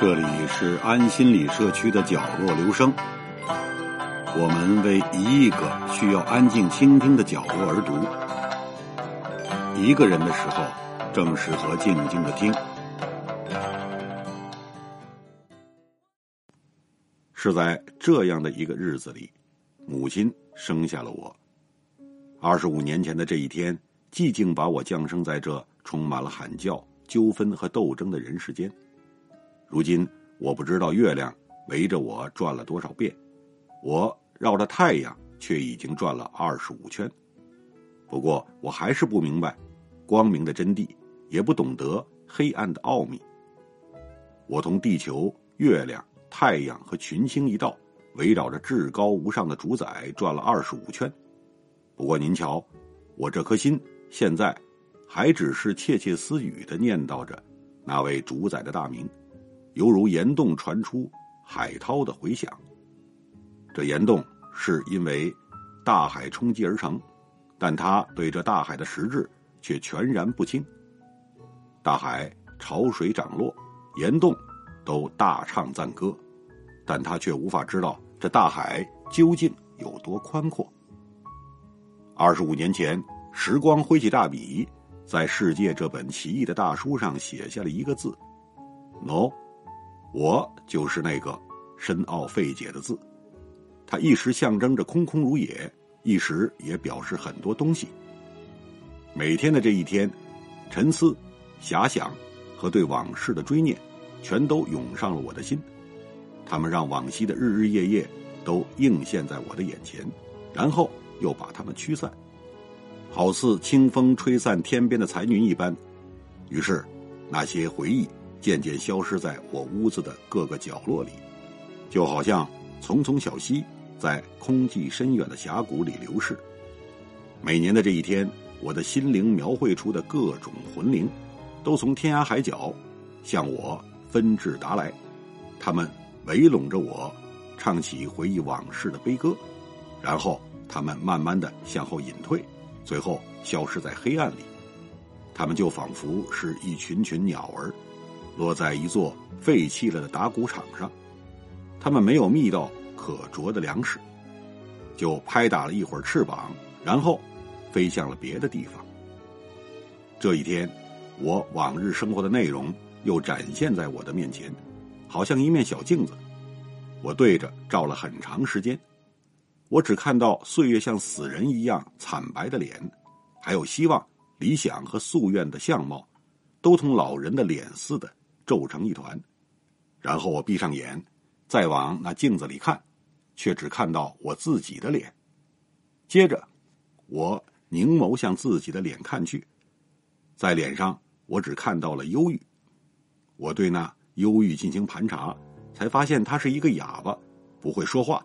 这里是安心理社区的角落留声，我们为一亿个需要安静倾听的角落而读。一个人的时候，正适合静静的听。是在这样的一个日子里，母亲生下了我。二十五年前的这一天，寂静把我降生在这充满了喊叫、纠纷和斗争的人世间。如今我不知道月亮围着我转了多少遍，我绕着太阳却已经转了二十五圈。不过我还是不明白光明的真谛，也不懂得黑暗的奥秘。我同地球、月亮、太阳和群星一道，围绕着至高无上的主宰转了二十五圈。不过您瞧，我这颗心现在还只是窃窃私语的念叨着那位主宰的大名。犹如岩洞传出海涛的回响。这岩洞是因为大海冲击而成，但他对这大海的实质却全然不清。大海潮水涨落，岩洞都大唱赞歌，但他却无法知道这大海究竟有多宽阔。二十五年前，时光挥起大笔，在《世界》这本奇异的大书上写下了一个字：“no。”我就是那个深奥费解的字，它一时象征着空空如也，一时也表示很多东西。每天的这一天，沉思、遐想和对往事的追念，全都涌上了我的心。他们让往昔的日日夜夜都映现在我的眼前，然后又把它们驱散，好似清风吹散天边的残云一般。于是，那些回忆。渐渐消失在我屋子的各个角落里，就好像丛丛小溪在空寂深远的峡谷里流逝。每年的这一天，我的心灵描绘出的各种魂灵，都从天涯海角向我纷至沓来，他们围拢着我，唱起回忆往事的悲歌，然后他们慢慢的向后隐退，最后消失在黑暗里。他们就仿佛是一群群鸟儿。落在一座废弃了的打谷场上，他们没有觅到可啄的粮食，就拍打了一会儿翅膀，然后飞向了别的地方。这一天，我往日生活的内容又展现在我的面前，好像一面小镜子。我对着照了很长时间，我只看到岁月像死人一样惨白的脸，还有希望、理想和夙愿的相貌，都同老人的脸似的。皱成一团，然后我闭上眼，再往那镜子里看，却只看到我自己的脸。接着，我凝眸向自己的脸看去，在脸上我只看到了忧郁。我对那忧郁进行盘查，才发现他是一个哑巴，不会说话。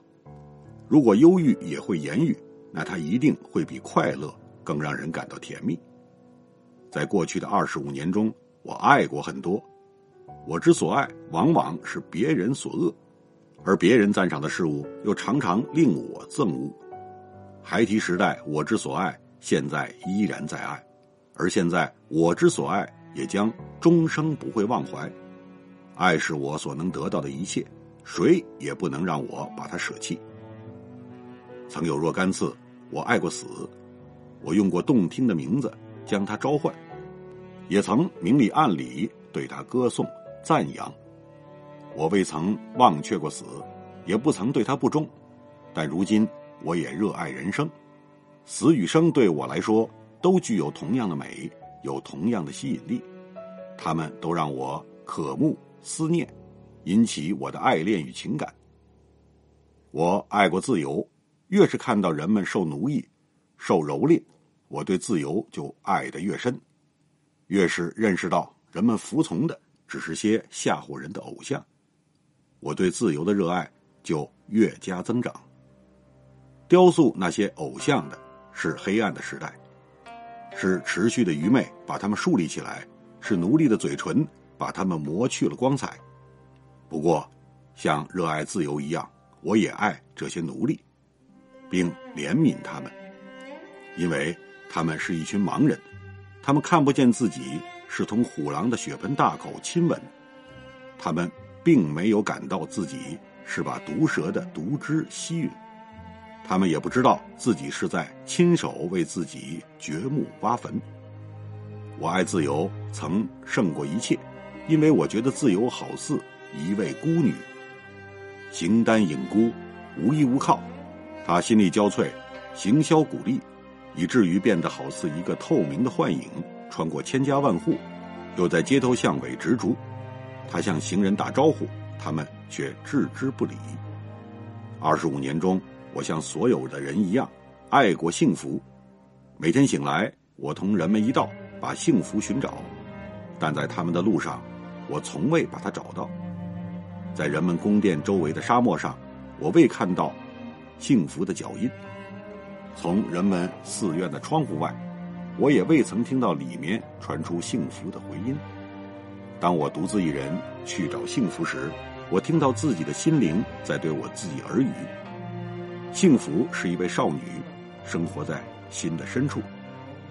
如果忧郁也会言语，那他一定会比快乐更让人感到甜蜜。在过去的二十五年中，我爱过很多。我之所爱，往往是别人所恶，而别人赞赏的事物，又常常令我憎恶。孩提时代，我之所爱，现在依然在爱，而现在我之所爱，也将终生不会忘怀。爱是我所能得到的一切，谁也不能让我把它舍弃。曾有若干次，我爱过死，我用过动听的名字将它召唤，也曾明里暗里对他歌颂。赞扬，我未曾忘却过死，也不曾对他不忠，但如今我也热爱人生，死与生对我来说都具有同样的美，有同样的吸引力，他们都让我渴慕、思念，引起我的爱恋与情感。我爱过自由，越是看到人们受奴役、受蹂躏，我对自由就爱得越深，越是认识到人们服从的。只是些吓唬人的偶像，我对自由的热爱就越加增长。雕塑那些偶像的是黑暗的时代，是持续的愚昧把他们树立起来，是奴隶的嘴唇把他们磨去了光彩。不过，像热爱自由一样，我也爱这些奴隶，并怜悯他们，因为他们是一群盲人，他们看不见自己。是从虎狼的血盆大口亲吻，他们并没有感到自己是把毒蛇的毒汁吸吮，他们也不知道自己是在亲手为自己掘墓挖坟。我爱自由，曾胜过一切，因为我觉得自由好似一位孤女，形单影孤，无依无靠。她心力交瘁，行销鼓励，以至于变得好似一个透明的幻影，穿过千家万户，又在街头巷尾执着。他向行人打招呼，他们却置之不理。二十五年中，我像所有的人一样，爱过幸福。每天醒来，我同人们一道把幸福寻找，但在他们的路上，我从未把它找到。在人们宫殿周围的沙漠上，我未看到幸福的脚印；从人们寺院的窗户外，我也未曾听到里面传出幸福的回音。当我独自一人去找幸福时，我听到自己的心灵在对我自己耳语。幸福是一位少女，生活在心的深处，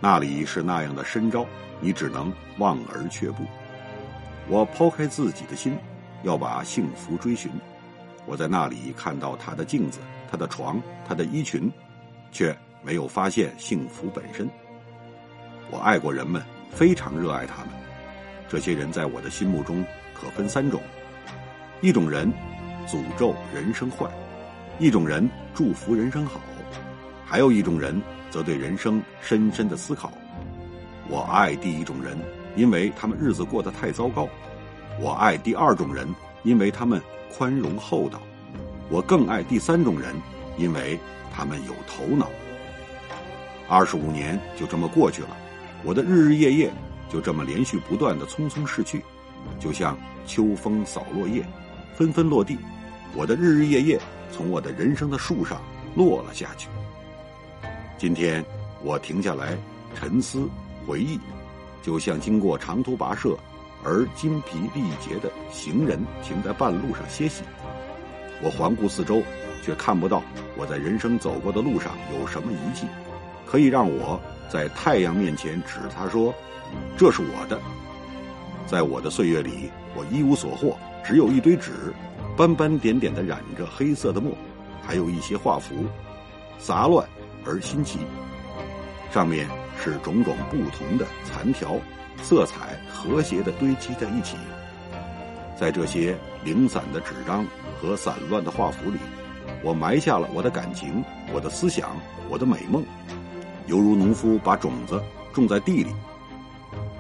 那里是那样的深招，你只能望而却步。我抛开自己的心，要把幸福追寻。我在那里看到她的镜子、她的床、她的衣裙，却没有发现幸福本身。我爱过人们，非常热爱他们。这些人在我的心目中可分三种：一种人诅咒人生坏，一种人祝福人生好，还有一种人则对人生深深的思考。我爱第一种人，因为他们日子过得太糟糕；我爱第二种人，因为他们宽容厚道；我更爱第三种人，因为他们有头脑。二十五年就这么过去了，我的日日夜夜。就这么连续不断的匆匆逝去，就像秋风扫落叶，纷纷落地。我的日日夜夜从我的人生的树上落了下去。今天我停下来沉思回忆，就像经过长途跋涉而筋疲力竭的行人停在半路上歇息。我环顾四周，却看不到我在人生走过的路上有什么遗迹，可以让我在太阳面前指他说。这是我的，在我的岁月里，我一无所获，只有一堆纸，斑斑点点的染着黑色的墨，还有一些画符，杂乱而新奇，上面是种种不同的残条，色彩和谐的堆积在一起。在这些零散的纸张和散乱的画符里，我埋下了我的感情、我的思想、我的美梦，犹如农夫把种子种在地里。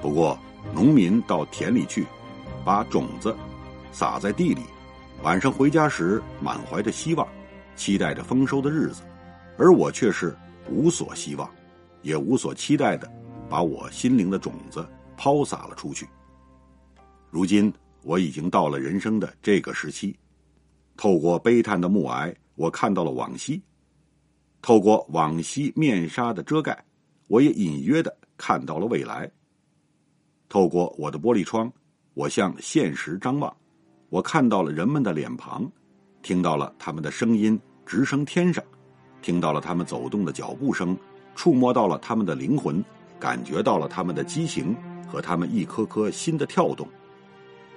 不过，农民到田里去，把种子撒在地里，晚上回家时满怀着希望，期待着丰收的日子，而我却是无所希望，也无所期待的，把我心灵的种子抛洒了出去。如今我已经到了人生的这个时期，透过悲叹的暮霭，我看到了往昔；透过往昔面纱的遮盖，我也隐约的看到了未来。透过我的玻璃窗，我向现实张望，我看到了人们的脸庞，听到了他们的声音直升天上，听到了他们走动的脚步声，触摸到了他们的灵魂，感觉到了他们的激情和他们一颗颗心的跳动。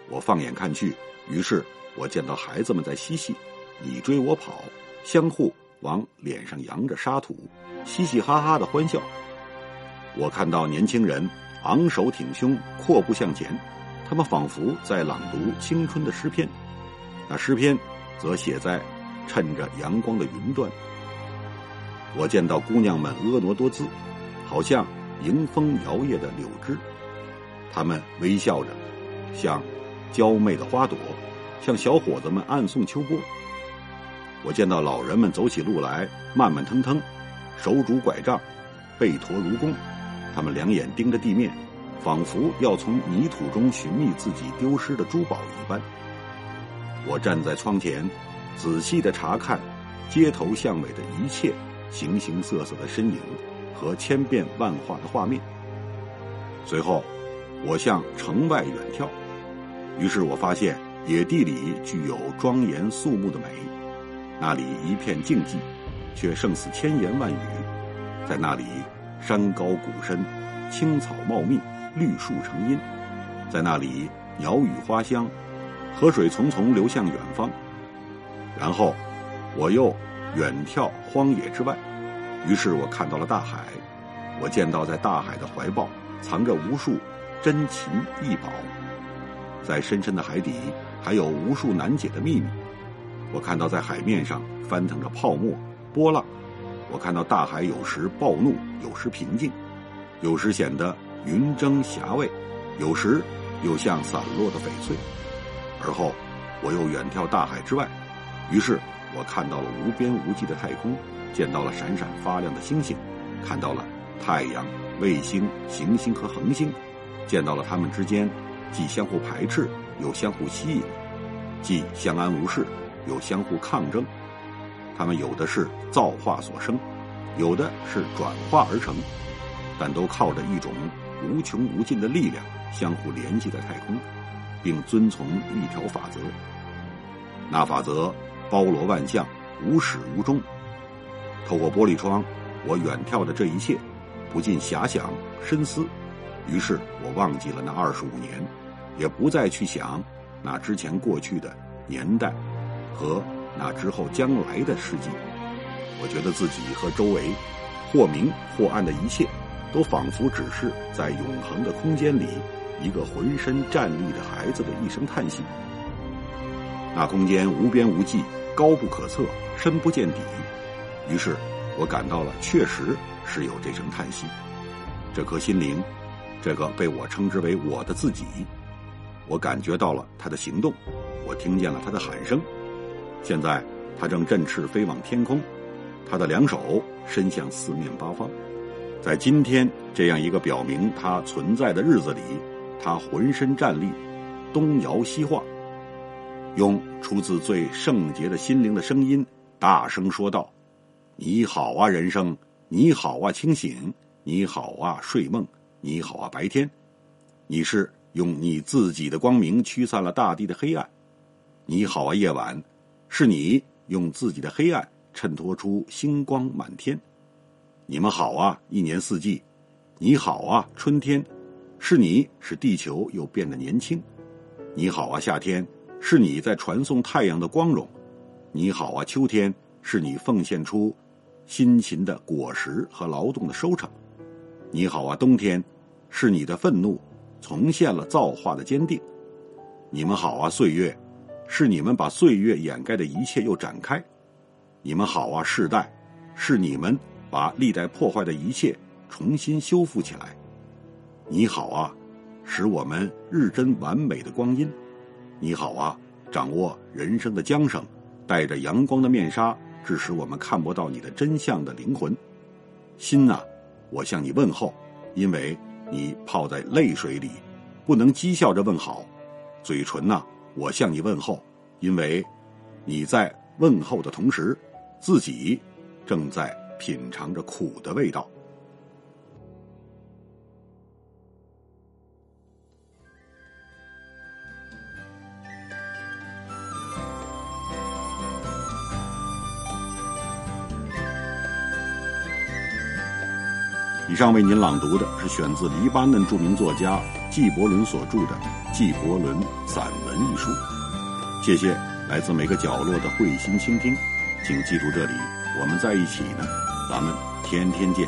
我放眼看去，于是我见到孩子们在嬉戏，你追我跑，相互往脸上扬着沙土，嘻嘻哈哈的欢笑。我看到年轻人。昂首挺胸，阔步向前，他们仿佛在朗读青春的诗篇。那诗篇，则写在趁着阳光的云端。我见到姑娘们婀娜多姿，好像迎风摇曳的柳枝。她们微笑着，像娇媚的花朵，向小伙子们暗送秋波。我见到老人们走起路来慢慢腾腾，手拄拐杖，背驼如弓。他们两眼盯着地面，仿佛要从泥土中寻觅自己丢失的珠宝一般。我站在窗前，仔细的查看街头巷尾的一切形形色色的身影和千变万化的画面。随后，我向城外远眺，于是我发现野地里具有庄严肃穆的美，那里一片静寂，却胜似千言万语，在那里。山高谷深，青草茂密，绿树成荫，在那里鸟语花香，河水淙淙流向远方。然后，我又远眺荒野之外，于是我看到了大海。我见到在大海的怀抱藏着无数珍禽异宝，在深深的海底还有无数难解的秘密。我看到在海面上翻腾着泡沫波浪，我看到大海有时暴怒，有时平静，有时显得云蒸霞蔚，有时又像散落的翡翠。而后，我又远眺大海之外。于是我看到了无边无际的太空，见到了闪闪发亮的星星，看到了太阳、卫星、行星和恒星，见到了它们之间既相互排斥又相互吸引，既相安无事有相互抗争。它们有的是造化所生，有的是转化而成，但都靠着一种无穷无尽的力量相互联系在太空，并遵从一条法则。那法则。包罗万象，无始无终。透过玻璃窗，我远眺的这一切，不禁遐想深思。于是我忘记了那二十五年，也不再去想那之前过去的年代和那之后将来的世纪。我觉得自己和周围或明或暗的一切，都仿佛只是在永恒的空间里，一个浑身站立的孩子的一声叹息。那空间无边无际，高不可测，深不见底。于是，我感到了，确实是有这声叹息。这颗心灵，这个被我称之为我的自己，我感觉到了他的行动，我听见了他的喊声。现在，他正振翅飞往天空，他的两手伸向四面八方。在今天这样一个表明他存在的日子里，他浑身站立，东摇西晃。用出自最圣洁的心灵的声音大声说道：“你好啊，人生！你好啊，清醒！你好啊，睡梦！你好啊，白天！你是用你自己的光明驱散了大地的黑暗。你好啊，夜晚！是你用自己的黑暗衬托出星光满天。你们好啊，一年四季！你好啊，春天！是你使地球又变得年轻。你好啊，夏天！”是你在传送太阳的光荣，你好啊，秋天！是你奉献出辛勤的果实和劳动的收成，你好啊，冬天！是你的愤怒重现了造化的坚定，你们好啊，岁月！是你们把岁月掩盖的一切又展开，你们好啊，世代！是你们把历代破坏的一切重新修复起来，你好啊，使我们日臻完美的光阴。你好啊，掌握人生的缰绳，带着阳光的面纱，致使我们看不到你的真相的灵魂。心呐，我向你问候，因为你泡在泪水里，不能讥笑着问好。嘴唇呐，我向你问候，因为你在问候的同时，自己正在品尝着苦的味道。以上为您朗读的是选自黎巴嫩著名作家纪伯伦所著的《纪伯伦散文》一书。谢谢来自每个角落的慧心倾听，请记住这里，我们在一起呢，咱们天天见。